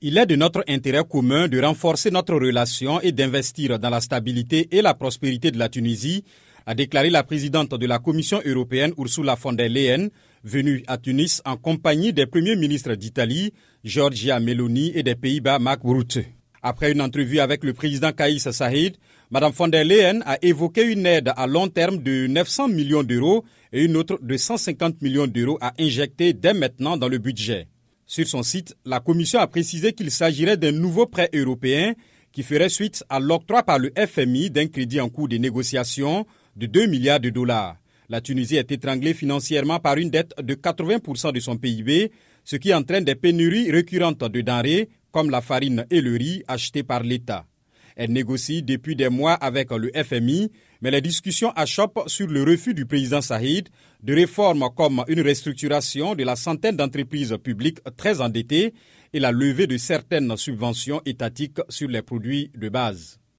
Il est de notre intérêt commun de renforcer notre relation et d'investir dans la stabilité et la prospérité de la Tunisie, a déclaré la présidente de la Commission européenne Ursula von der Leyen, venue à Tunis en compagnie des premiers ministres d'Italie, Giorgia Meloni, et des Pays-Bas, Mark Rutte. Après une entrevue avec le président Kaïs Saïd, Mme von der Leyen a évoqué une aide à long terme de 900 millions d'euros et une autre de 150 millions d'euros à injecter dès maintenant dans le budget. Sur son site, la Commission a précisé qu'il s'agirait d'un nouveau prêt européen qui ferait suite à l'octroi par le FMI d'un crédit en cours de négociation de 2 milliards de dollars. La Tunisie est étranglée financièrement par une dette de 80% de son PIB, ce qui entraîne des pénuries récurrentes de denrées comme la farine et le riz achetés par l'État. Elle négocie depuis des mois avec le FMI, mais les discussions achoppent sur le refus du président Saïd de réformes comme une restructuration de la centaine d'entreprises publiques très endettées et la levée de certaines subventions étatiques sur les produits de base.